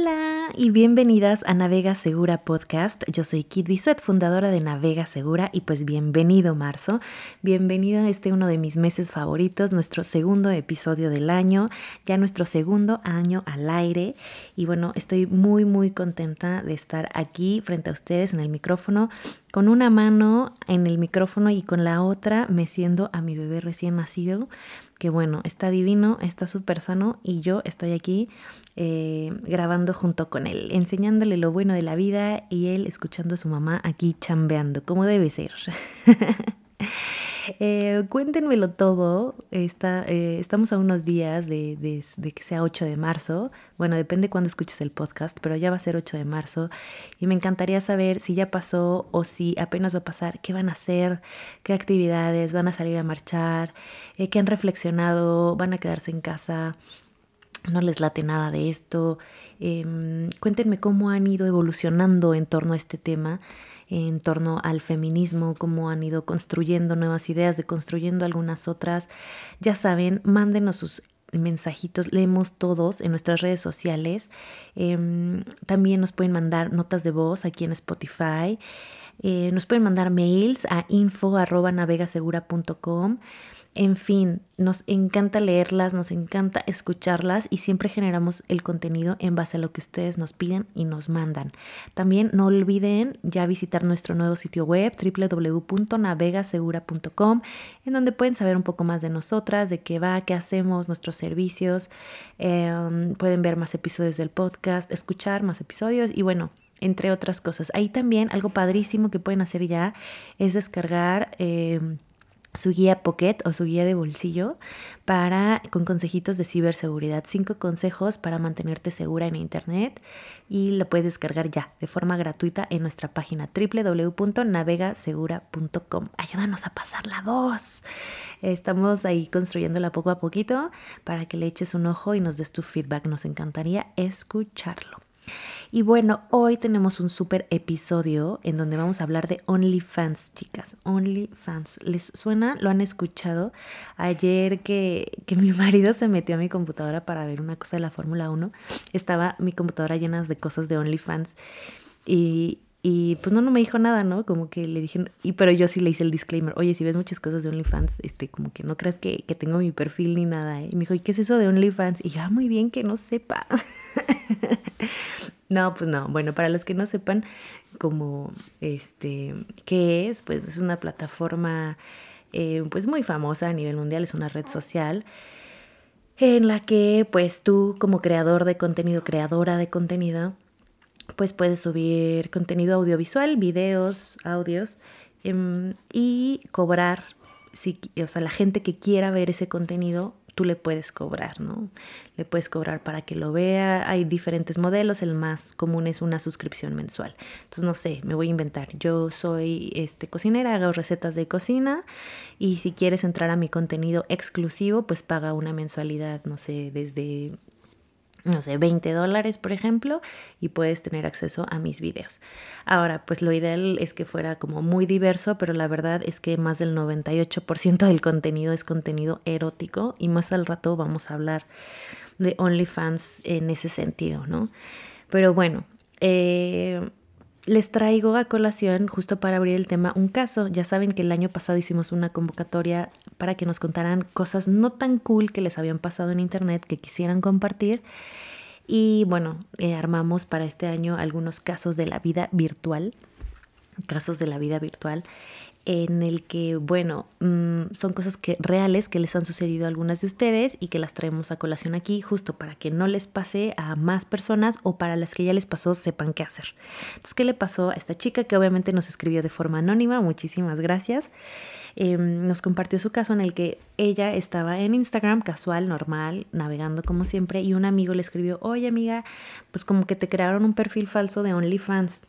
Hola y bienvenidas a Navega Segura Podcast. Yo soy Kit Bisuet, fundadora de Navega Segura y pues bienvenido marzo. Bienvenido a este uno de mis meses favoritos, nuestro segundo episodio del año, ya nuestro segundo año al aire y bueno, estoy muy muy contenta de estar aquí frente a ustedes en el micrófono con una mano en el micrófono y con la otra meciendo a mi bebé recién nacido que bueno, está divino, está súper sano y yo estoy aquí eh, grabando junto con él, enseñándole lo bueno de la vida y él escuchando a su mamá aquí chambeando, como debe ser. Eh, cuéntenmelo todo. Eh, estamos a unos días de, de, que sea 8 de marzo. Bueno, depende cuándo escuches el podcast, pero ya va a ser 8 de marzo. Y me encantaría saber si ya pasó o si apenas va a pasar, qué van a hacer, qué actividades, van a salir a marchar, eh, qué han reflexionado, van a quedarse en casa, no les late nada de esto. Em, cuéntenme cómo han ido evolucionando en torno a este tema en torno al feminismo, cómo han ido construyendo nuevas ideas, de construyendo algunas otras. Ya saben, mándenos sus mensajitos, leemos todos en nuestras redes sociales. Em, también nos pueden mandar notas de voz aquí en Spotify. Eh, nos pueden mandar mails a info.navegasegura.com. En fin, nos encanta leerlas, nos encanta escucharlas y siempre generamos el contenido en base a lo que ustedes nos piden y nos mandan. También no olviden ya visitar nuestro nuevo sitio web www.navegasegura.com en donde pueden saber un poco más de nosotras, de qué va, qué hacemos, nuestros servicios. Em, pueden ver más episodios del podcast, escuchar más episodios y bueno, entre otras cosas. Ahí también algo padrísimo que pueden hacer ya es descargar... Em, su guía Pocket o su guía de bolsillo para con consejitos de ciberseguridad, cinco consejos para mantenerte segura en internet y lo puedes descargar ya de forma gratuita en nuestra página www.navegasegura.com. Ayúdanos a pasar la voz. Estamos ahí construyéndola poco a poquito para que le eches un ojo y nos des tu feedback. Nos encantaría escucharlo. Y bueno, hoy tenemos un súper episodio en donde vamos a hablar de OnlyFans, chicas. OnlyFans. ¿Les suena? ¿Lo han escuchado? Ayer que, que mi marido se metió a mi computadora para ver una cosa de la Fórmula 1, estaba mi computadora llena de cosas de OnlyFans. Y, y pues no, no me dijo nada, ¿no? Como que le dije, y, pero yo sí le hice el disclaimer, oye, si ves muchas cosas de OnlyFans, este, como que no creas que, que tengo mi perfil ni nada, ¿eh? Y me dijo, ¿y qué es eso de OnlyFans? Y ya, ah, muy bien que no sepa. No, pues no. Bueno, para los que no sepan como este qué es, pues es una plataforma eh, pues muy famosa a nivel mundial, es una red social en la que pues tú como creador de contenido, creadora de contenido, pues puedes subir contenido audiovisual, videos, audios em, y cobrar, si, o sea, la gente que quiera ver ese contenido tú le puedes cobrar, ¿no? Le puedes cobrar para que lo vea. Hay diferentes modelos, el más común es una suscripción mensual. Entonces, no sé, me voy a inventar. Yo soy este, cocinera, hago recetas de cocina y si quieres entrar a mi contenido exclusivo, pues paga una mensualidad, no sé, desde no sé, 20 dólares, por ejemplo, y puedes tener acceso a mis videos. Ahora, pues lo ideal es que fuera como muy diverso, pero la verdad es que más del 98% del contenido es contenido erótico y más al rato vamos a hablar de OnlyFans en ese sentido, ¿no? Pero bueno, eh, les traigo a colación, justo para abrir el tema, un caso. Ya saben que el año pasado hicimos una convocatoria para que nos contaran cosas no tan cool que les habían pasado en internet que quisieran compartir. Y bueno, eh, armamos para este año algunos casos de la vida virtual. Casos de la vida virtual en el que, bueno, mm, son cosas que reales que les han sucedido a algunas de ustedes y que las traemos a colación aquí justo para que no les pase a más personas o para las que ya les pasó sepan qué hacer. Entonces, ¿qué le pasó a esta chica que obviamente nos escribió de forma anónima? Muchísimas gracias. Em, nos compartió su caso en el que ella estaba en Instagram casual, normal, navegando como siempre y un amigo le escribió, oye amiga, pues como que te crearon un perfil falso de OnlyFans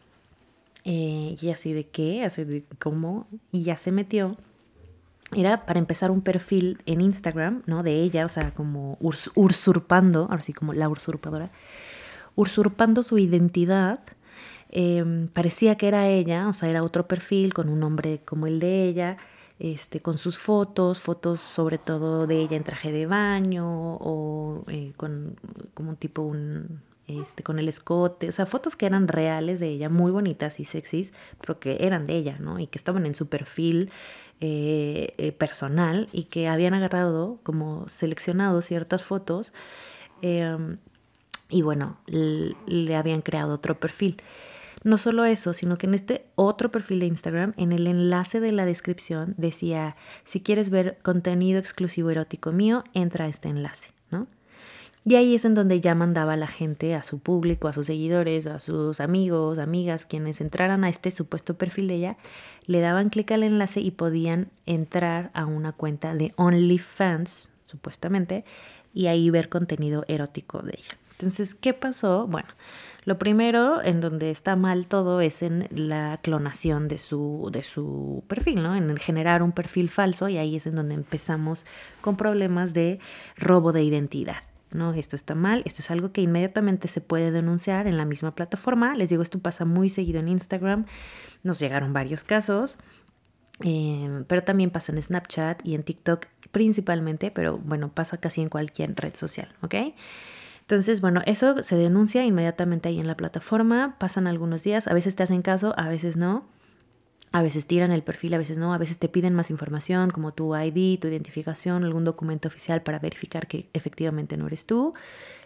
eh, y así de qué, así de cómo, y ya se metió era para empezar un perfil en Instagram, ¿no? De ella, o sea, como usurpando, ahora sí, como la usurpadora, usurpando su identidad. Em, parecía que era ella, o sea, era otro perfil con un nombre como el de ella, este, con sus fotos, fotos sobre todo de ella en traje de baño o eh, con como un tipo un este, con el escote, o sea, fotos que eran reales de ella, muy bonitas y sexys, pero que eran de ella, ¿no? Y que estaban en su perfil eh, eh, personal y que habían agarrado, como seleccionado ciertas fotos em, y bueno, le habían creado otro perfil. No solo eso, sino que en este otro perfil de Instagram, en el enlace de la descripción, decía, si quieres ver contenido exclusivo erótico mío, entra a este enlace, ¿no? Y ahí es en donde ya mandaba a la gente, a su público, a sus seguidores, a sus amigos, amigas, quienes entraran a este supuesto perfil de ella, le daban clic al enlace y podían entrar a una cuenta de OnlyFans, supuestamente, y ahí ver contenido erótico de ella. Entonces, ¿qué pasó? Bueno, lo primero en donde está mal todo es en la clonación de su, de su perfil, ¿no? En el generar un perfil falso y ahí es en donde empezamos con problemas de robo de identidad. ¿No? Esto está mal, esto es algo que inmediatamente se puede denunciar en la misma plataforma. Les digo, esto pasa muy seguido en Instagram, nos llegaron varios casos, eh, pero también pasa en Snapchat y en TikTok principalmente, pero bueno, pasa casi en cualquier red social, ¿ok? Entonces, bueno, eso se denuncia inmediatamente ahí en la plataforma, pasan algunos días, a veces te hacen caso, a veces no. A veces tiran el perfil, a veces no, a veces te piden más información como tu ID, tu identificación, algún documento oficial para verificar que efectivamente no eres tú.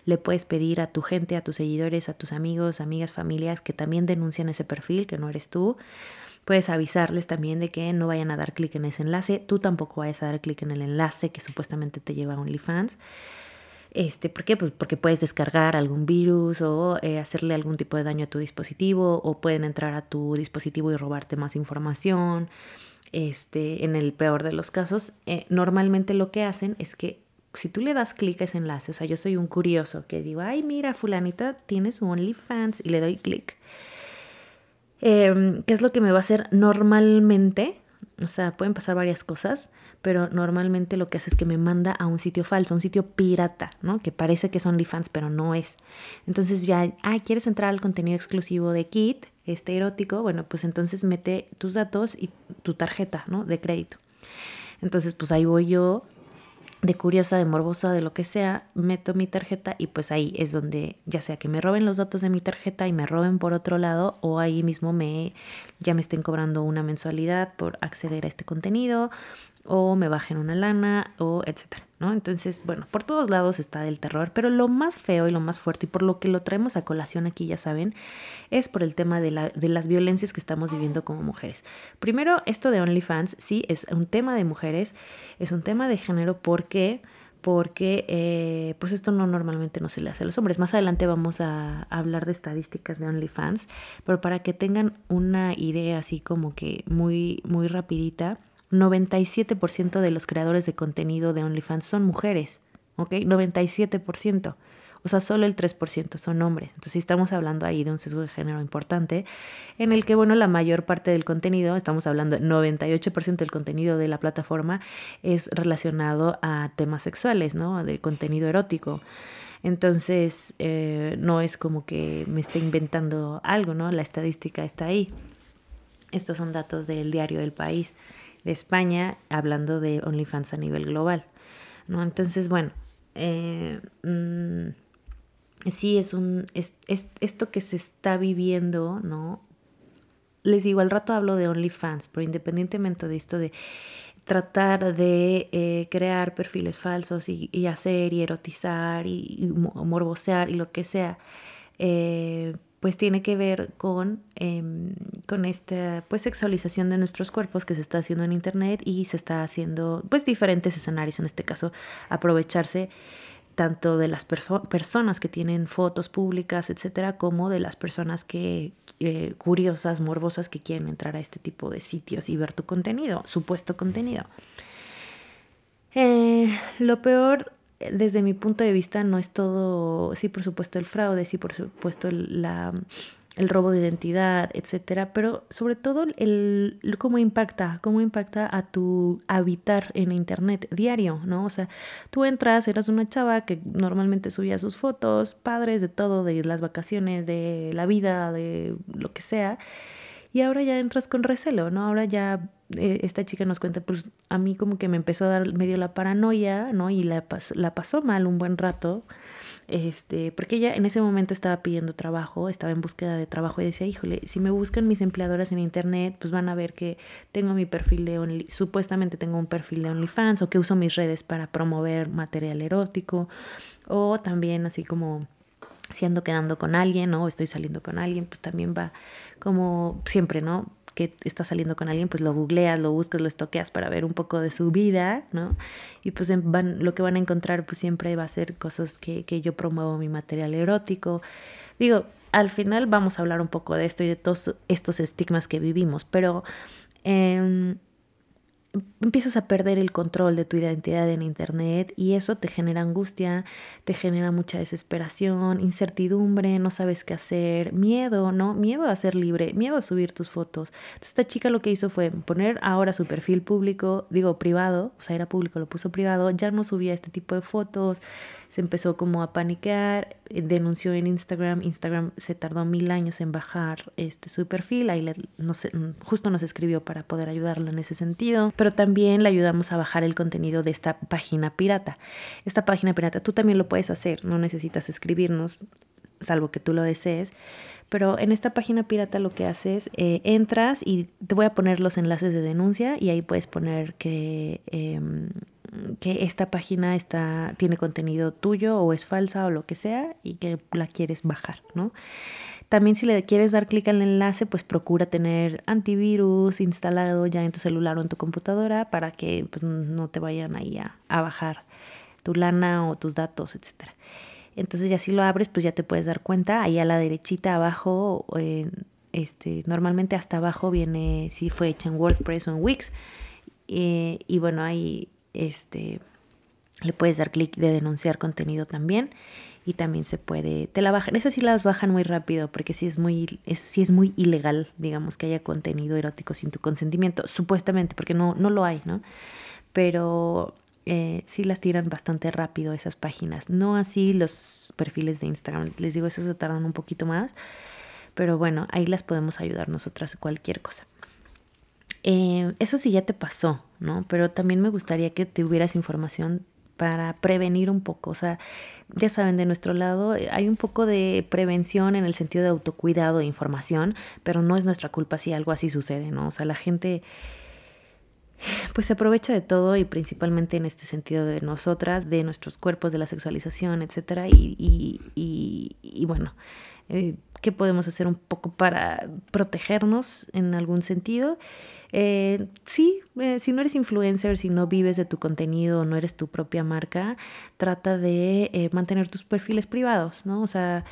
Le puedes pedir a tu gente, a tus seguidores, a tus amigos, amigas, familias que también denuncien ese perfil, que no eres tú. Puedes avisarles también de que no vayan a dar clic en ese enlace. Tú tampoco vayas a dar clic en el enlace que supuestamente te lleva a OnlyFans. Este, ¿Por qué? Pues porque puedes descargar algún virus o eh, hacerle algún tipo de daño a tu dispositivo o pueden entrar a tu dispositivo y robarte más información. Este, en el peor de los casos, eh, normalmente lo que hacen es que si tú le das clic a ese enlace, o sea, yo soy un curioso que digo, ay, mira, fulanita tiene su OnlyFans y le doy clic. Em, ¿Qué es lo que me va a hacer normalmente? O sea, pueden pasar varias cosas pero normalmente lo que hace es que me manda a un sitio falso, un sitio pirata, ¿no? Que parece que son OnlyFans, pero no es. Entonces ya, ay, ¿quieres entrar al contenido exclusivo de Kit, este erótico? Bueno, pues entonces mete tus datos y tu tarjeta, ¿no? De crédito. Entonces, pues ahí voy yo de curiosa, de morbosa, de lo que sea, meto mi tarjeta y pues ahí es donde ya sea que me roben los datos de mi tarjeta y me roben por otro lado o ahí mismo me ya me estén cobrando una mensualidad por acceder a este contenido o me bajen una lana o etcétera, Entonces, bueno, por todos lados está el terror, pero lo más feo y lo más fuerte y por lo que lo traemos a colación aquí, ya saben, es por el tema de, la, de las violencias que estamos viviendo como mujeres. Primero, esto de OnlyFans, sí, es un tema de mujeres, es un tema de género porque porque eh, pues esto no normalmente no se le hace a los hombres. Más adelante vamos a hablar de estadísticas de OnlyFans, pero para que tengan una idea así como que muy, muy rapidita, 97% de los creadores de contenido de OnlyFans son mujeres, ¿ok? 97%. O sea, solo el 3% son hombres. Entonces, estamos hablando ahí de un sesgo de género importante, en el que, bueno, la mayor parte del contenido, estamos hablando, 98% del contenido de la plataforma es relacionado a temas sexuales, ¿no? De contenido erótico. Entonces, eh, no es como que me esté inventando algo, ¿no? La estadística está ahí. Estos son datos del diario El País de España, hablando de OnlyFans a nivel global. ¿no? Entonces, bueno, eh, mm, sí es un. Es, esto que se está viviendo, ¿no? Les digo, al rato hablo de OnlyFans, pero independientemente de esto de tratar de eh, crear perfiles falsos y, hacer y erotizar y, morbosear y lo que sea, eh, pues tiene que ver con, em, con esta pues sexualización de nuestros cuerpos que se está haciendo en internet y se está haciendo pues diferentes escenarios, en este caso aprovecharse tanto de las personas que tienen fotos públicas, etcétera, como de las personas que eh, curiosas, morbosas que quieren entrar a este tipo de sitios y ver tu contenido, supuesto contenido. Eh, lo peor desde mi punto de vista no es todo, sí por supuesto el fraude, sí por supuesto la, el robo de identidad, etcétera, pero sobre todo el, cómo impacta, cómo impacta a tu habitar en internet diario, ¿no? O sea, tú entras, eras una chava que normalmente subía sus fotos, padres de todo, de las vacaciones, de la vida, de lo que sea, y ahora ya entras con recelo, ¿no? Ahora ya esta chica nos cuenta, pues a mí como que me empezó a dar medio la paranoia, ¿no? Y la, la pasó mal un buen rato este, porque ella en ese momento estaba pidiendo trabajo, estaba en búsqueda de trabajo y decía, híjole, si me buscan mis empleadoras en internet, pues van a ver que tengo mi perfil de Only, supuestamente tengo un perfil de OnlyFans o que uso mis redes para promover material erótico o también así como si ando quedando con alguien o estoy saliendo con alguien, pues también va como siempre, ¿no? que está saliendo con alguien, pues lo googleas, lo buscas, lo estoqueas para ver un poco de su vida, ¿no? Y pues van, lo que van a encontrar pues siempre va a ser cosas que, que yo promuevo mi material erótico. Digo, al final vamos a hablar un poco de esto y de todos estos estigmas que vivimos, pero eh, empiezas a perder el control de tu identidad en Internet y eso te genera angustia, te genera mucha desesperación, incertidumbre, no sabes qué hacer, miedo, ¿no? Miedo a ser libre, miedo a subir tus fotos. Entonces esta chica lo que hizo fue poner ahora su perfil público, digo privado, o sea, era público, lo puso privado, ya no subía este tipo de fotos, se empezó como a paniquear, eh, denunció en Instagram, Instagram se tardó mil años en bajar este, su perfil, ahí no mm, justo nos escribió para poder ayudarla en ese sentido, pero también le ayudamos a bajar el contenido de esta página pirata. Esta página pirata tú también lo puedes hacer, no necesitas escribirnos, salvo que tú lo desees. Pero en esta página pirata lo que haces, eh, entras y te voy a poner los enlaces de denuncia y ahí puedes poner que em, que esta página está, tiene contenido tuyo o es falsa o lo que sea y que la quieres bajar, ¿no? También si le quieres dar clic al enlace, pues procura tener antivirus instalado ya en tu celular o en tu computadora para que pues, no te vayan ahí a, bajar tu lana o tus datos, etc. Entonces ya si lo abres, pues ya te puedes dar cuenta, ahí a la derechita abajo, este, normalmente hasta abajo viene si fue hecha en WordPress o en Wix. Y bueno, ahí este, le puedes dar clic de denunciar contenido también y también se puede, te la bajan, esas sí las bajan muy rápido porque sí es muy, es, es muy ilegal, digamos, que haya contenido erótico sin tu consentimiento, supuestamente, porque no, no lo hay, ¿no? Pero eh, sí las tiran bastante rápido esas páginas, no así los perfiles de Instagram, les digo, esos se tardan un poquito más, pero bueno, ahí las podemos ayudar nosotras cualquier cosa. Eh, eso sí ya te pasó, ¿no? Pero también me gustaría que tuvieras información para prevenir un poco. O sea, ya saben, de nuestro lado eh, hay un poco de prevención en el sentido de autocuidado e información, pero no es nuestra culpa si algo así sucede, ¿no? O sea, la gente pues se aprovecha de todo y principalmente en este sentido de nosotras, de nuestros cuerpos, de la sexualización, etcétera. Y, y, bueno, eh, ¿qué podemos hacer un poco para protegernos en algún sentido? Eh, sí, eh, si no eres influencer, si no vives de tu contenido, no eres tu propia marca, trata de eh, mantener tus perfiles privados, ¿no? O sea,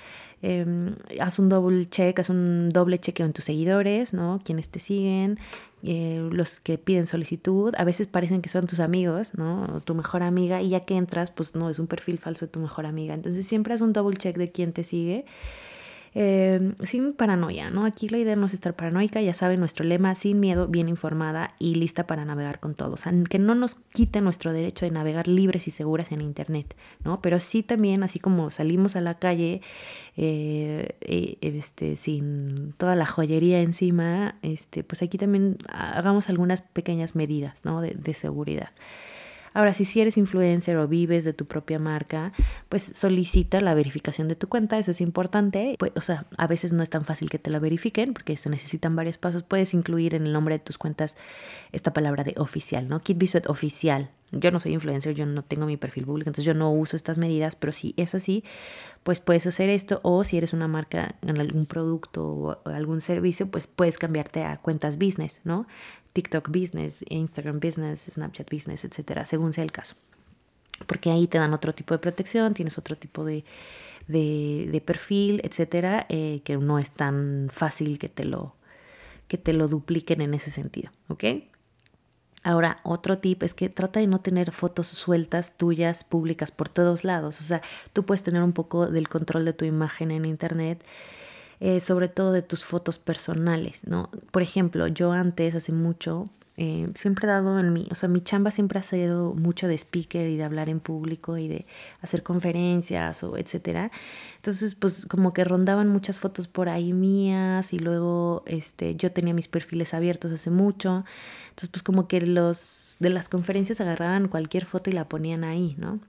em, haz un doble check, haz un doble chequeo en tus seguidores, ¿no? Quienes te siguen, los que piden solicitud, a veces parecen que son tus amigos, ¿no? Tu mejor amiga, y ya que entras, pues no, es un perfil falso de tu mejor amiga. Entonces siempre haz un double check de quién te sigue Em, sin paranoia, ¿no? Aquí la idea no es estar paranoica, ya saben nuestro lema, sin miedo, bien informada y lista para navegar con todos. O sea, que no nos quite nuestro derecho de navegar libres y seguras en Internet, ¿no? Pero sí también, así como salimos a la calle eh, eh, este, sin toda la joyería encima, este, pues aquí también hagamos algunas pequeñas medidas, ¿no? de seguridad. Ahora, si, si eres influencer o vives de tu propia marca, pues solicita la verificación de tu cuenta, eso es importante. Pues, o sea, a veces no es tan fácil que te la verifiquen porque se necesitan varios pasos. Puedes incluir en el nombre de tus cuentas esta palabra de oficial, ¿no? Kit Bisuet oficial. Yo no soy influencer, yo no tengo mi perfil público, entonces yo no uso estas medidas, pero si es así, pues puedes hacer esto o si eres una marca en algún producto o algún servicio, pues puedes cambiarte a cuentas business, ¿no? TikTok Business, Instagram Business, Snapchat Business, etcétera, según sea el caso. Porque ahí te dan otro tipo de protección, tienes otro tipo de, perfil, etcétera, eh, que no es tan fácil que te lo que te lo dupliquen en ese sentido, ¿ok? Ahora, otro tip es que trata de no tener fotos sueltas tuyas públicas por todos lados. O sea, tú puedes tener un poco del control de tu imagen en Internet eh, sobre todo de tus fotos personales, ¿no? Por ejemplo, yo antes, hace mucho, eh, siempre he dado en mi, o sea, mi chamba siempre ha sido mucho de speaker y de hablar en público y de hacer conferencias o etcétera. Entonces, pues como que rondaban muchas fotos por ahí mías y luego este, yo tenía mis perfiles abiertos hace mucho. Entonces, pues como que los de las conferencias agarraban cualquier foto y la ponían ahí, ¿no?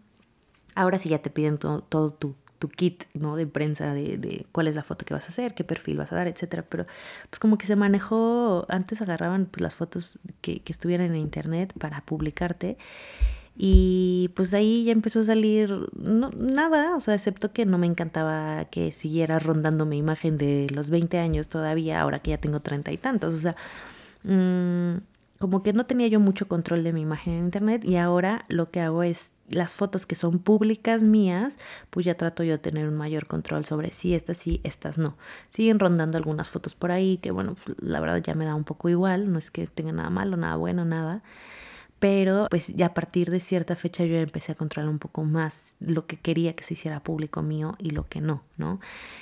Ahora sí ya te piden todo tu tu kit ¿no? de prensa de, de, cuál es la foto que vas a hacer, qué perfil vas a dar, etcétera. Pero pues como que se manejó, antes agarraban pues, las fotos que, que estuvieran en internet para publicarte. Y pues ahí ya empezó a salir no, nada, o sea, excepto que no me encantaba que siguiera rondando mi imagen de los 20 años todavía, ahora que ya tengo treinta y tantos. O sea, mmm, como que no tenía yo mucho control de mi imagen en internet y ahora lo que hago es las fotos que son públicas mías, pues ya trato yo de tener un mayor control sobre si estas sí, estas no. Siguen rondando algunas fotos por ahí que bueno, pues, la verdad ya me da un poco igual, no es que tenga nada malo, nada bueno, nada pero pues ya a partir de cierta fecha yo empecé a controlar un poco más lo que quería que se hiciera público mío y lo que no, ¿no?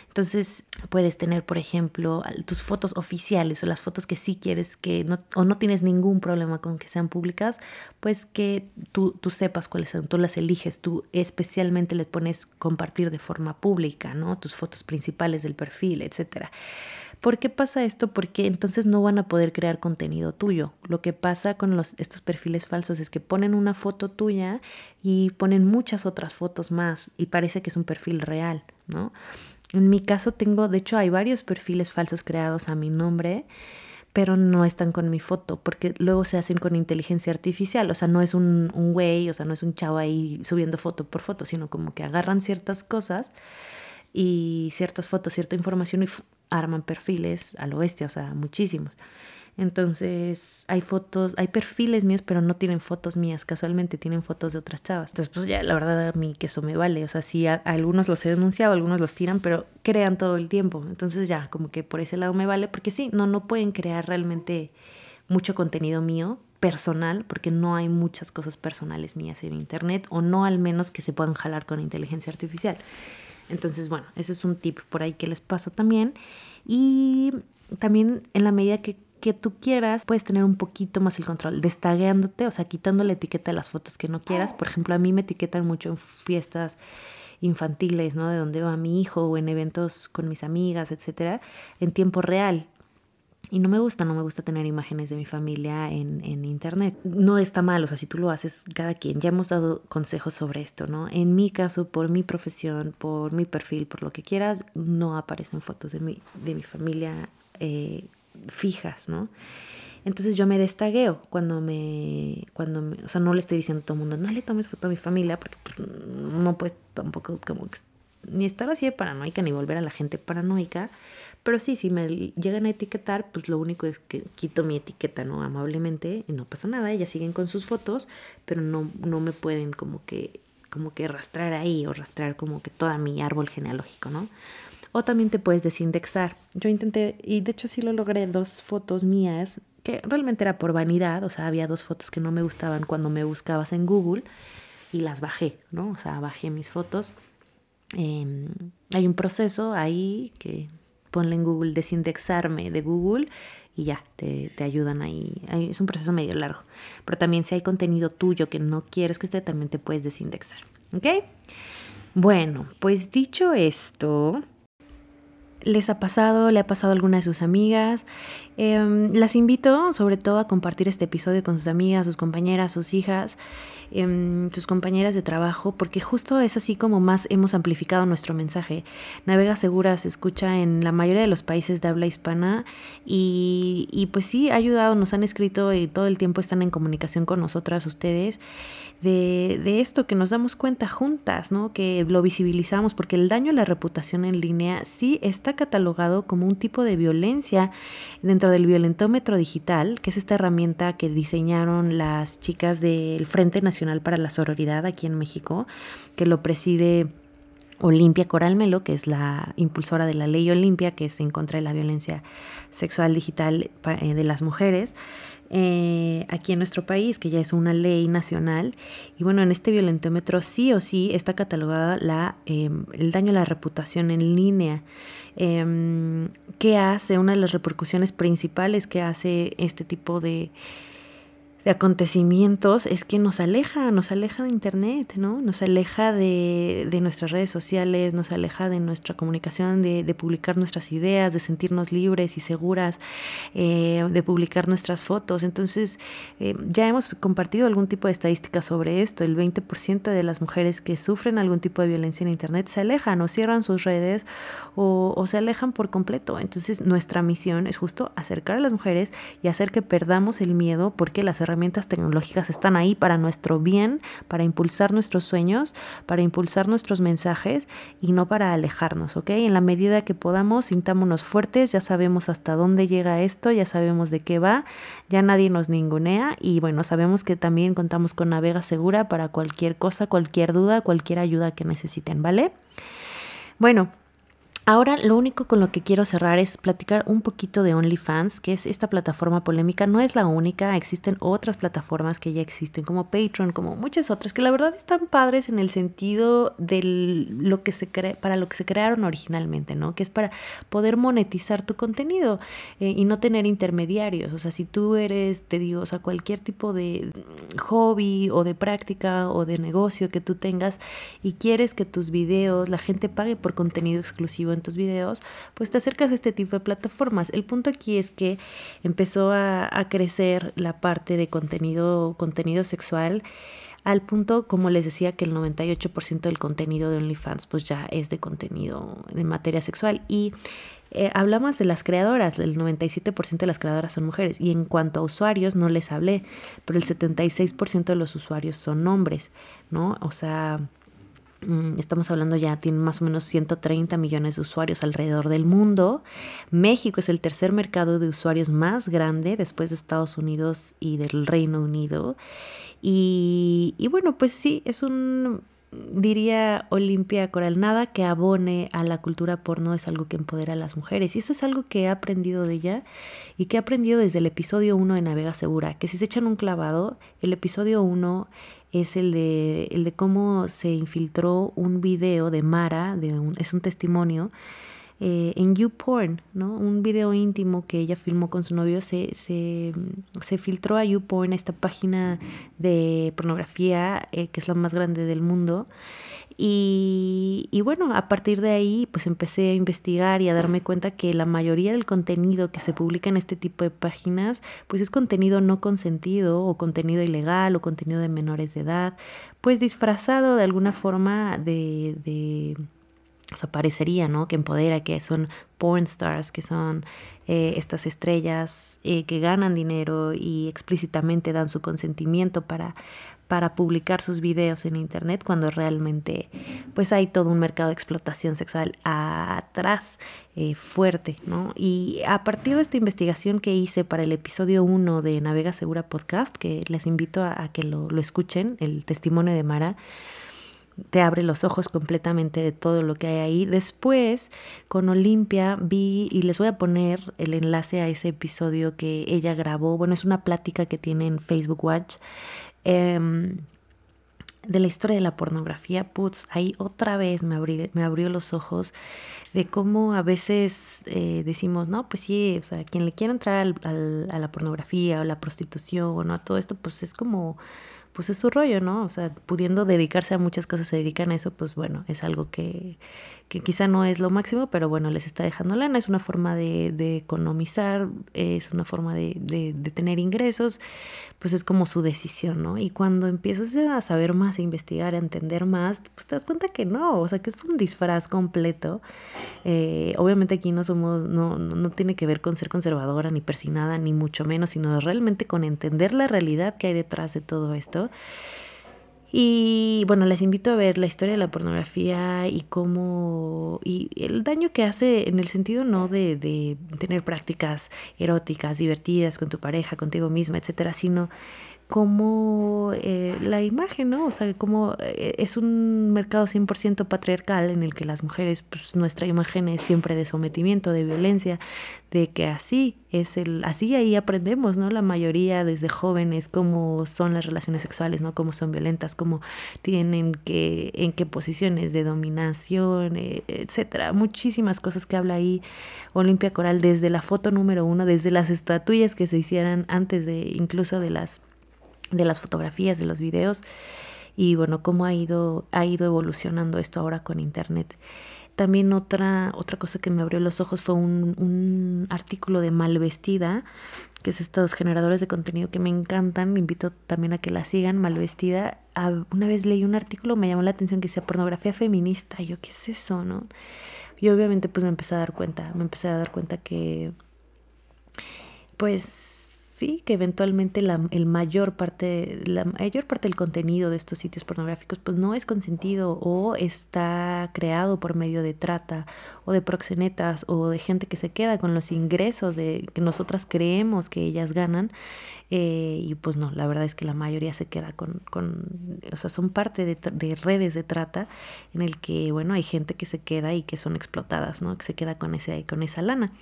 Entonces puedes tener, por ejemplo, tus fotos oficiales o las fotos que sí quieres que no, o no tienes ningún problema con que sean públicas, pues que tú, tú sepas cuáles son, tú las eliges, tú especialmente le pones compartir de forma pública, ¿no? Tus fotos principales del perfil, etcétera. ¿Por qué pasa esto? Porque entonces no van a poder crear contenido tuyo. Lo que pasa con estos perfiles falsos es que ponen una foto tuya y ponen muchas otras fotos más y parece que es un perfil real, ¿no? En mi caso tengo, de hecho hay varios perfiles falsos creados a mi nombre pero no están con mi foto, porque luego se hacen con inteligencia artificial, o sea, no es un güey, o sea, no es un chavo ahí subiendo foto por foto, sino como que agarran ciertas cosas y ciertas fotos, cierta información y arman perfiles al oeste, o sea, muchísimos. Entonces, hay fotos, hay perfiles míos, pero no tienen fotos mías, casualmente tienen fotos de otras chavas. Entonces, pues ya la verdad a mí que eso me vale. O sea, sí, a, algunos los he denunciado, algunos los tiran, pero crean todo el tiempo. Entonces ya, como que por ese lado me vale, porque sí, no, no pueden crear realmente mucho contenido mío personal, porque no hay muchas cosas personales mías en internet, o no al menos que se puedan jalar con inteligencia artificial. Entonces, bueno, eso es un tip por ahí que les paso también. Y también en la medida que, que tú quieras, puedes tener un poquito más el control, destagueándote, o sea, quitando la etiqueta de las fotos que no quieras. Por ejemplo, a mí me etiquetan mucho en fiestas infantiles, ¿no? De donde va mi hijo o en eventos con mis amigas, etcétera, en tiempo real. Y no me gusta, no me gusta tener imágenes de mi familia en, en, internet. No está mal, o sea, si tú lo haces, cada quien. Ya hemos dado consejos sobre esto, ¿no? En mi caso, por mi profesión, por mi perfil, por lo que quieras, no aparecen fotos de mi, de mi familia eh, fijas, ¿no? Entonces yo me destagueo cuando me, cuando o sea, no le estoy diciendo a todo el mundo, no le tomes foto a mi familia, porque pues, no puedes tampoco como ni estar así de paranoica, ni volver a la gente paranoica, pero sí, si me llegan a etiquetar, pues lo único es que quito mi etiqueta, ¿no? Amablemente, y no pasa nada, ellas siguen con sus fotos, pero no, no me pueden como que, como que ahí o rastrar como que toda mi árbol genealógico, ¿no? O también te puedes desindexar. Yo intenté, y de hecho sí lo logré, dos fotos mías, que realmente era por vanidad, o sea, había dos fotos que no me gustaban cuando me buscabas en Google y las bajé, ¿no? O sea, bajé mis fotos. Eh, hay un proceso ahí que ponle en Google desindexarme de Google y ya, te, te, ayudan ahí. Es un proceso medio largo. Pero también si hay contenido tuyo que no quieres que esté, también te puedes desindexar. ¿Ok? Bueno, pues dicho esto, les ha pasado, le ha pasado a alguna de sus amigas. Eh, las invito sobre todo a compartir este episodio con sus amigas, sus compañeras, sus hijas eh, tus compañeras de trabajo, porque justo es así como más hemos amplificado nuestro mensaje. Navega Segura se escucha en la mayoría de los países de habla hispana y, y pues sí, ha ayudado, nos han escrito y todo el tiempo están en comunicación con nosotras, ustedes, de, de esto que nos damos cuenta juntas, ¿no? que lo visibilizamos, porque el daño a la reputación en línea sí está catalogado como un tipo de violencia dentro del violentómetro digital, que es esta herramienta que diseñaron las chicas del Frente Nacional para la Sororidad aquí en México, que lo preside Olimpia Coralmelo, que es la impulsora de la ley Olimpia, que es en contra de la violencia sexual digital eh, de las mujeres. Eh, aquí en nuestro país, que ya es una ley nacional. Y bueno, en este violentómetro sí o sí está catalogada la, em, el daño a la reputación en línea. Em, ¿Qué hace? Una de las repercusiones principales que hace este tipo de de acontecimientos es que nos aleja, nos aleja de Internet, ¿no? Nos aleja de, de nuestras redes sociales, nos aleja de nuestra comunicación, de, de publicar nuestras ideas, de sentirnos libres y seguras, eh, de publicar nuestras fotos. Entonces, eh, ya hemos compartido algún tipo de estadística sobre esto. El 20% de las mujeres que sufren algún tipo de violencia en Internet se alejan o cierran sus redes o, o se alejan por completo. Entonces, nuestra misión es justo acercar a las mujeres y hacer que perdamos el miedo porque las herramientas tecnológicas están ahí para nuestro bien, para impulsar nuestros sueños, para impulsar nuestros mensajes y no para alejarnos, ¿ok? En la medida que podamos, sintámonos fuertes, ya sabemos hasta dónde llega esto, ya sabemos de qué va, ya nadie nos ningunea y bueno, sabemos que también contamos con Navega Segura para cualquier cosa, cualquier duda, cualquier ayuda que necesiten, ¿vale? Bueno, Ahora lo único con lo que quiero cerrar es platicar un poquito de OnlyFans, que es esta plataforma polémica. No es la única, existen otras plataformas que ya existen, como Patreon, como muchas otras, que la verdad están padres en el sentido de lo que se crea, para lo que se crearon originalmente, ¿no? Que es para poder monetizar tu contenido eh, y no tener intermediarios. O sea, si tú eres, te digo, o sea, cualquier tipo de hobby o de práctica o de negocio que tú tengas y quieres que tus videos, la gente pague por contenido exclusivo en tus videos, pues te acercas a este tipo de plataformas. El punto aquí es que empezó a, crecer la parte de contenido, contenido sexual al punto, como les decía, que el 98% del contenido de OnlyFans pues ya es de contenido de materia sexual. Y eh, hablamos de las creadoras, el 97% de las creadoras son mujeres. Y en cuanto a usuarios, no les hablé, pero el 76% de los usuarios son hombres, ¿no? O sea, estamos hablando ya, tiene más o menos 130 millones de usuarios alrededor del mundo. México es el tercer mercado de usuarios más grande después de Estados Unidos y del Reino Unido. Y, y bueno, pues sí, es un, diría Olimpia Coral, nada que abone a la cultura porno es algo que empodera a las mujeres. Y eso es algo que he aprendido de ella y que he aprendido desde el episodio 1 de Navega Segura, que si se echan un clavado, el episodio 1 es el de, el de cómo se infiltró un video de Mara, de es un testimonio, eh, en YouPorn, ¿no? Un video íntimo que ella filmó con su novio se, se, se filtró a YouPorn, esta página de pornografía eh, que es la más grande del mundo. Y, y, bueno, a partir de ahí pues empecé a investigar y a darme cuenta que la mayoría del contenido que se publica en este tipo de páginas pues es contenido no consentido o contenido ilegal o contenido de menores de edad, pues disfrazado de alguna forma de, de o sea, parecería, ¿no? Que empodera, que son porn stars, que son eh, estas estrellas eh, que ganan dinero y explícitamente dan su consentimiento para, para publicar sus videos en internet cuando realmente pues hay todo un mercado de explotación sexual atrás eh, fuerte, ¿no? Y a partir de esta investigación que hice para el episodio 1 de Navega Segura Podcast, que les invito a, que lo, lo escuchen, el testimonio de Mara, te abre los ojos completamente de todo lo que hay ahí. Después, con Olimpia, vi y les voy a poner el enlace a ese episodio que ella grabó. Bueno, es una plática que tiene en Facebook Watch. Em, de la historia de la pornografía, putz, ahí otra vez me, me abrió los ojos de cómo a veces eh, decimos, no, pues sí, o sea, quien le quiera entrar a la pornografía o la prostitución o a todo esto, pues es como pues es su rollo, ¿no? O sea, pudiendo dedicarse a muchas cosas, se dedican a eso, pues bueno, es algo que, que quizá no es lo máximo, pero bueno, les está dejando lana, es una forma de, de economizar, es una forma de, de, tener ingresos, pues es como su decisión, ¿no? Y cuando empiezas a saber más, a investigar, a entender más, pues te das cuenta que no, o sea, que es un disfraz completo. Eh, obviamente aquí no somos, no, no, no tiene que ver con ser conservadora, ni persinada, ni mucho menos, sino realmente con entender la realidad que hay detrás de todo esto. Y bueno, les invito a ver la historia de la pornografía y cómo. y el daño que hace en el sentido no de, de tener prácticas eróticas, divertidas con tu pareja, contigo misma, etcétera, sino como eh, la imagen, ¿no? O sea, como eh, es un mercado 100% patriarcal en el que las mujeres, pues nuestra imagen es siempre de sometimiento, de violencia, de que así es el, así ahí aprendemos, ¿no? La mayoría desde jóvenes cómo son las relaciones sexuales, ¿no? Cómo son violentas, cómo tienen que, en qué posiciones de dominación, eh, etcétera. Muchísimas cosas que habla ahí Olimpia Coral desde la foto número uno, desde las estatuillas que se hicieran antes de incluso de las de las fotografías, de los videos y bueno, cómo ha ido, ha ido evolucionando esto ahora con Internet. También otra, otra cosa que me abrió los ojos fue un, un artículo de Malvestida, que es estos generadores de contenido que me encantan. invito también a que la sigan, Malvestida. una vez leí un artículo, me llamó la atención que decía pornografía feminista. Yo, ¿qué es eso, no? Y obviamente pues me empecé a dar cuenta, me empecé a dar cuenta que pues que eventualmente la el mayor parte, la mayor parte del contenido de estos sitios pornográficos pues no es consentido o está creado por medio de trata o de proxenetas o de gente que se queda con los ingresos de que nosotras creemos que ellas ganan eh, y pues no, la verdad es que la mayoría se queda con, con o sea, son parte de, de, redes de trata en el que, bueno, hay gente que se queda y que son explotadas, ¿no? Que se queda con, ese, con esa lana.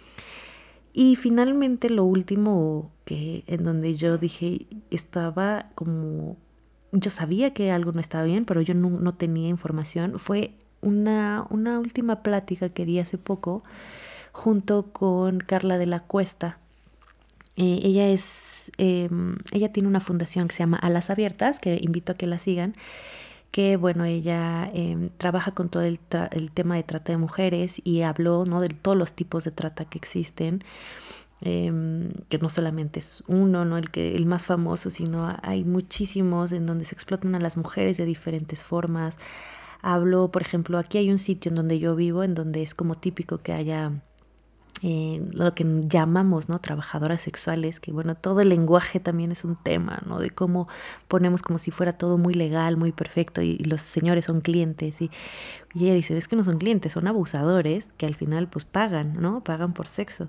Y finalmente lo último que en donde yo dije estaba como yo sabía que algo no estaba bien, pero yo no, tenía información, fue una, una, última plática que di hace poco junto con Carla de la Cuesta. Eh, ella es, em, ella tiene una fundación que se llama Alas Abiertas, que invito a que la sigan que bueno, ella em, trabaja con todo el, el, tema de trata de mujeres y habló ¿no? de todos los tipos de trata que existen, em, que no solamente es uno, ¿no? el, que, el más famoso, sino hay muchísimos en donde se explotan a las mujeres de diferentes formas. Habló, por ejemplo, aquí hay un sitio en donde yo vivo, en donde es como típico que haya eh, lo que llamamos ¿no? trabajadoras sexuales, que bueno, todo el lenguaje también es un tema, ¿no? De cómo ponemos como si fuera todo muy legal, muy perfecto, y, los señores son clientes, y, y, ella dice, es que no son clientes, son abusadores que al final pues pagan, ¿no? Pagan por sexo.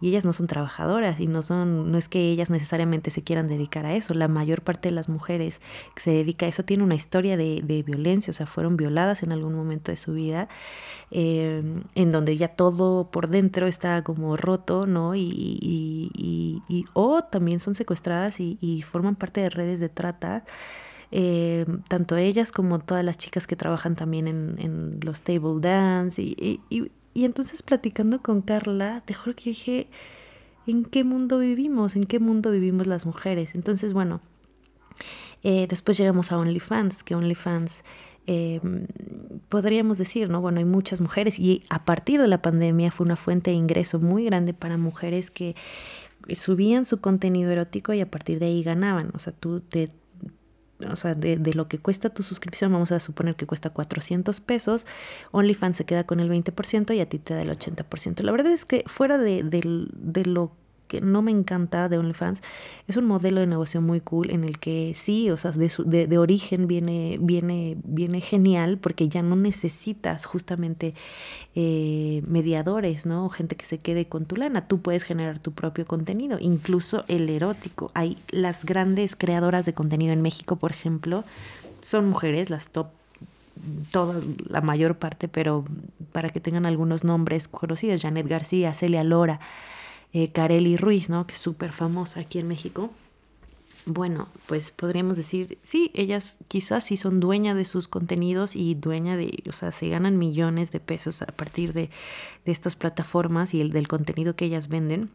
Y ellas no son trabajadoras, y no son, no es que ellas necesariamente se quieran dedicar a eso. La mayor parte de las mujeres que se dedica a eso tiene una historia de, de violencia, o sea, fueron violadas en algún momento de su vida, eh, en donde ya todo por dentro está como roto, ¿no? Y, y, y, o también son secuestradas y, forman parte de redes de trata. Eh, tanto ellas como todas las chicas que trabajan también en, en los table dance y, y, entonces platicando con Carla, te juro que dije, ¿en qué mundo vivimos? ¿En qué mundo vivimos las mujeres? Entonces, bueno, eh, después llegamos a OnlyFans, que OnlyFans eh, podríamos decir, ¿no? Bueno, hay muchas mujeres y a partir de la pandemia fue una fuente de ingreso muy grande para mujeres que subían su contenido erótico y a partir de ahí ganaban. O sea, tú te... O sea, de, de lo que cuesta tu suscripción, vamos a suponer que cuesta 400 pesos, OnlyFans se queda con el 20% y a ti te da el 80%. La verdad es que fuera de, de, de lo que no me encanta de OnlyFans, es un modelo de negocio muy cool en el que sí, o sea, de, de, de, origen viene, viene, viene genial porque ya no necesitas justamente eh, mediadores, ¿no? Gente que se quede con tu lana. Tú puedes generar tu propio contenido, incluso el erótico. Hay las grandes creadoras de contenido en México, por ejemplo, son mujeres, las top toda la mayor parte, pero para que tengan algunos nombres conocidos, Janet García, Celia Lora, eh, Carely Ruiz, ¿no? Que es súper famosa aquí en México. Bueno, pues podríamos decir, sí, ellas quizás sí son dueñas de sus contenidos y dueña de, o sea, se ganan millones de pesos a partir de, de estas plataformas y el del contenido que ellas venden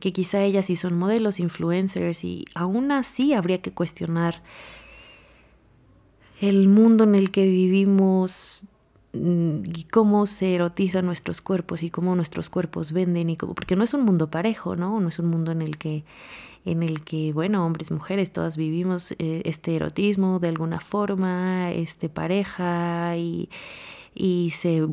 que quizá ellas sí son modelos, influencers y aún así habría que cuestionar el mundo en el que vivimos y cómo se erotizan nuestros cuerpos y cómo nuestros cuerpos venden y cómo, porque no es un mundo parejo, ¿no? No es un mundo en el que en el que, bueno, hombres, mujeres, todas vivimos eh, este erotismo de alguna forma, este pareja y, y se,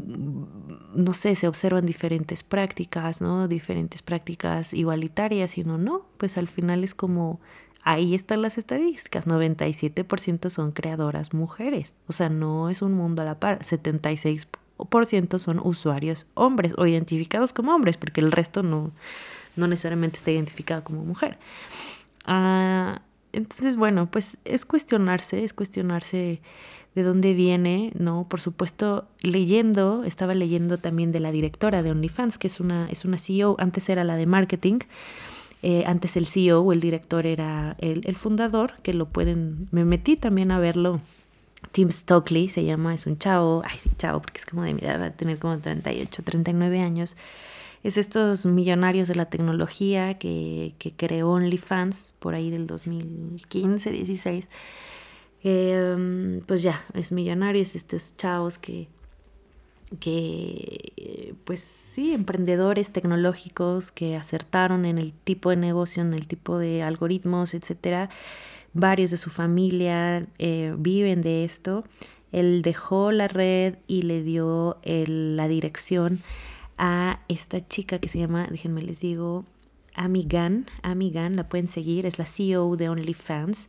no sé, se observan diferentes prácticas, ¿no? Diferentes prácticas igualitarias y no, no, pues al final es como ahí están las estadísticas, 97% son creadoras mujeres, o sea, no es un mundo a la par, 76% son usuarios hombres o identificados como hombres, porque el resto no, no necesariamente está identificado como mujer. Ah, Entonces, bueno, pues es cuestionarse, es cuestionarse de dónde viene, ¿no? Por supuesto, leyendo, estaba leyendo también de la directora de OnlyFans, que es una, es una CEO, antes era la de marketing, eh, antes el CEO o el director era el, el, fundador, que lo pueden, me metí también a verlo. Tim Stockley se llama, es un chavo, ay sí, chavo, porque es como de mi edad, va a tener como 38, 39 años. Es estos millonarios de la tecnología que, que creó OnlyFans por ahí del 2015, 16 Em, pues ya, es millonario, es estos chavos que, que, pues sí, emprendedores tecnológicos que acertaron en el tipo de negocio, en el tipo de algoritmos, etcétera. Varios de su familia eh, viven de esto. Él dejó la red y le dio la dirección a esta chica que se llama, déjenme les digo, Amigan. Amigan, la pueden seguir, es la CEO de OnlyFans.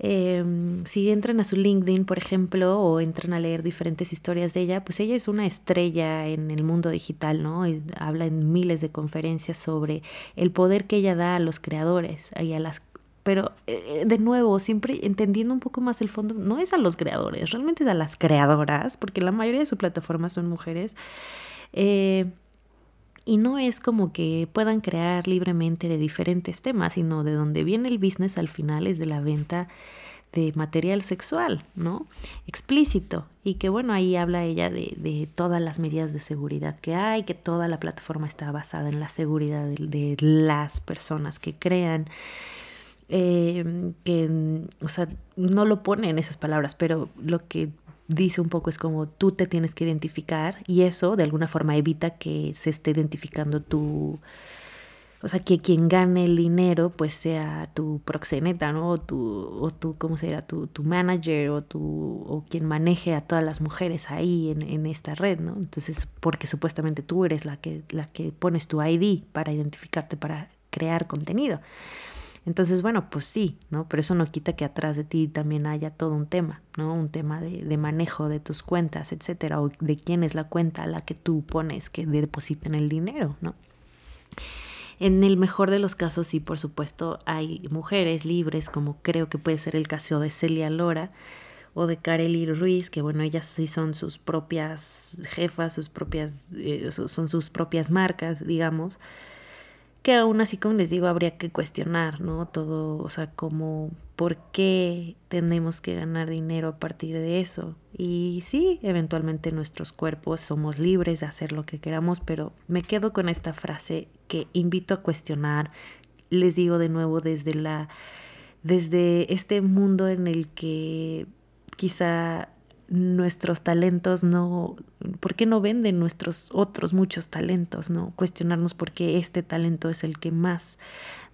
Em, si entran a su LinkedIn, por ejemplo, o entran a leer diferentes historias de ella, pues ella es una estrella en el mundo digital, ¿no? habla en miles de conferencias sobre el poder que ella da a los creadores y a las pero eh, de nuevo, siempre entendiendo un poco más el fondo, no es a los creadores, realmente es a las creadoras, porque la mayoría de su plataforma son mujeres. Eh, y no es como que puedan crear libremente de diferentes temas, sino de donde viene el business al final es de la venta de material sexual, ¿no? Explícito. Y que bueno, ahí habla ella de, todas las medidas de seguridad que hay, que toda la plataforma está basada en la seguridad de, las personas que crean. Eh, que, o sea, no lo pone en esas palabras, pero lo que dice un poco es como tú te tienes que identificar y eso de alguna forma evita que se esté identificando tu, o sea, que quien gane el dinero pues sea tu proxeneta, ¿no? O tu, o tu ¿cómo se dirá? Tu, tu manager o, tu, o quien maneje a todas las mujeres ahí en, en, esta red, ¿no? Entonces, porque supuestamente tú eres la que, la que pones tu ID para identificarte, para crear contenido. Entonces, bueno, pues sí, ¿no? Pero eso no quita que atrás de ti también haya todo un tema, ¿no? Un tema de, manejo de tus cuentas, etcétera, o de quién es la cuenta a la que tú pones que depositen el dinero, ¿no? En el mejor de los casos, sí, por supuesto, hay mujeres libres, como creo que puede ser el caso de Celia Lora o de Kareli Ruiz, que bueno, ellas sí son sus propias jefas, sus propias, eh, son sus propias marcas, digamos que aún así, como les digo, habría que cuestionar, ¿no? Todo, o sea, como, ¿por qué tenemos que ganar dinero a partir de eso? Y sí, eventualmente nuestros cuerpos somos libres de hacer lo que queramos, pero me quedo con esta frase que invito a cuestionar, les digo de nuevo, desde la, desde este mundo en el que quizá nuestros talentos no, ¿por qué no venden nuestros otros muchos talentos? ¿no? Cuestionarnos por qué este talento es el que más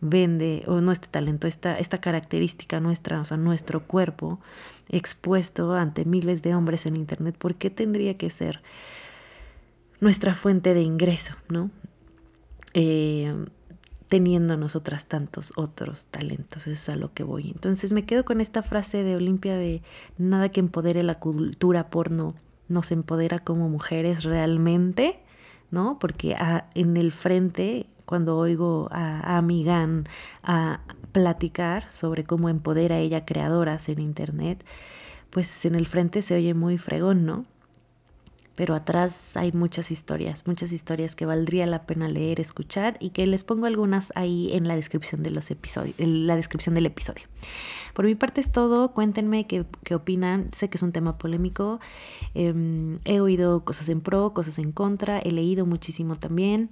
vende, o no este talento, esta, esta característica nuestra, o sea, nuestro cuerpo expuesto ante miles de hombres en Internet, ¿por qué tendría que ser nuestra fuente de ingreso? ¿no? Eh, teniendo nosotras tantos otros talentos, eso es a lo que voy. Entonces me quedo con esta frase de Olimpia de nada que empodere la cultura porno nos empodera como mujeres realmente, ¿no? Porque en el frente, cuando oigo a, a a platicar sobre cómo empodera ella creadoras en internet, pues en el frente se oye muy fregón, ¿no? Pero atrás hay muchas historias, muchas historias que valdría la pena leer, escuchar y que les pongo algunas ahí en la descripción de los episodios, la descripción del episodio. Por mi parte es todo, cuéntenme qué, qué opinan, sé que es un tema polémico, em, he oído cosas en pro, cosas en contra, he leído muchísimo también,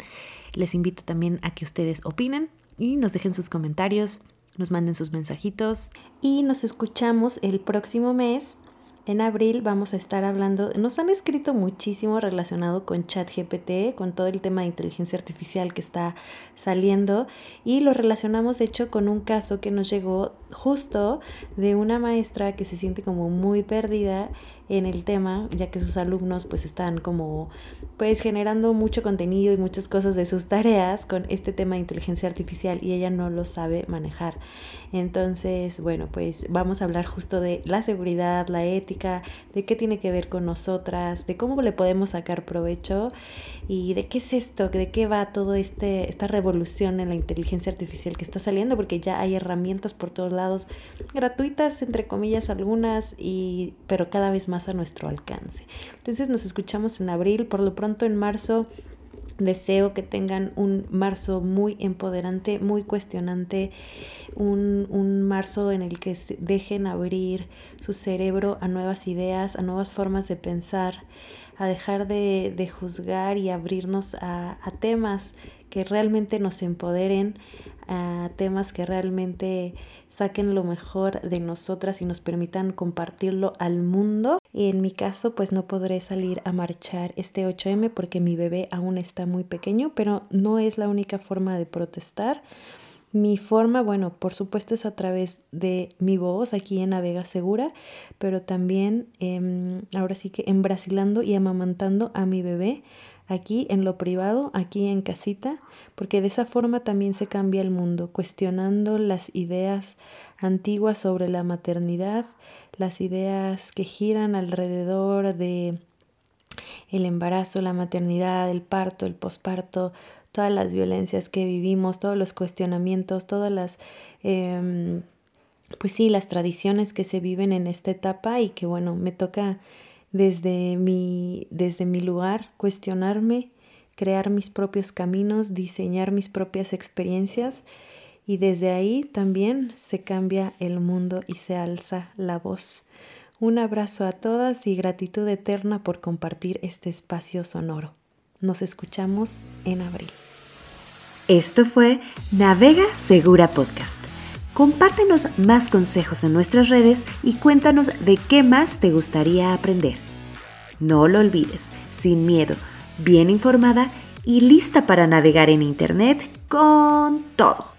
les invito también a que ustedes opinen y nos dejen sus comentarios, nos manden sus mensajitos y nos escuchamos el próximo mes en abril vamos a estar hablando, nos han escrito muchísimo relacionado con ChatGPT, con todo el tema de inteligencia artificial que está saliendo y lo relacionamos de hecho con un caso que nos llegó justo de una maestra que se siente como muy perdida en el tema, ya que sus alumnos pues están como pues generando mucho contenido y muchas cosas de sus tareas con este tema de inteligencia artificial y ella no lo sabe manejar. Entonces, bueno, pues vamos a hablar justo de la seguridad, la ética, de qué tiene que ver con nosotras, de cómo le podemos sacar provecho y de qué es esto, de qué va todo este esta revolución en la inteligencia artificial que está saliendo porque ya hay herramientas por todos lados gratuitas entre comillas algunas y pero cada vez más a nuestro alcance. Entonces nos escuchamos en abril, por lo pronto en marzo Deseo que tengan un marzo muy empoderante, muy cuestionante, un, un, marzo en el que dejen abrir su cerebro a nuevas ideas, a nuevas formas de pensar, a dejar de, de juzgar y abrirnos a, a temas que realmente nos empoderen, a temas que realmente saquen lo mejor de nosotras y nos permitan compartirlo al mundo. Y en mi caso, pues no podré salir a marchar este 8M porque mi bebé aún está muy pequeño, pero no es la única forma de protestar. Mi forma, bueno, por supuesto es a través de mi voz aquí en Navega Segura, pero también eh, ahora sí que embrasilando y amamantando a mi bebé aquí en lo privado, aquí en casita, porque de esa forma también se cambia el mundo, cuestionando las ideas antiguas sobre la maternidad, las ideas que giran alrededor de el embarazo, la maternidad, el parto, el posparto, todas las violencias que vivimos, todos los cuestionamientos, todas las, eh, pues sí, las tradiciones que se viven en esta etapa y que bueno, me toca desde mi, desde mi lugar, cuestionarme, crear mis propios caminos, diseñar mis propias experiencias y desde ahí también se cambia el mundo y se alza la voz. Un abrazo a todas y gratitud eterna por compartir este espacio sonoro. Nos escuchamos en abril. Esto fue Navega Segura Podcast. Compártenos más consejos en nuestras redes y cuéntanos de qué más te gustaría aprender. No lo olvides, sin miedo, bien informada y lista para navegar en Internet con todo.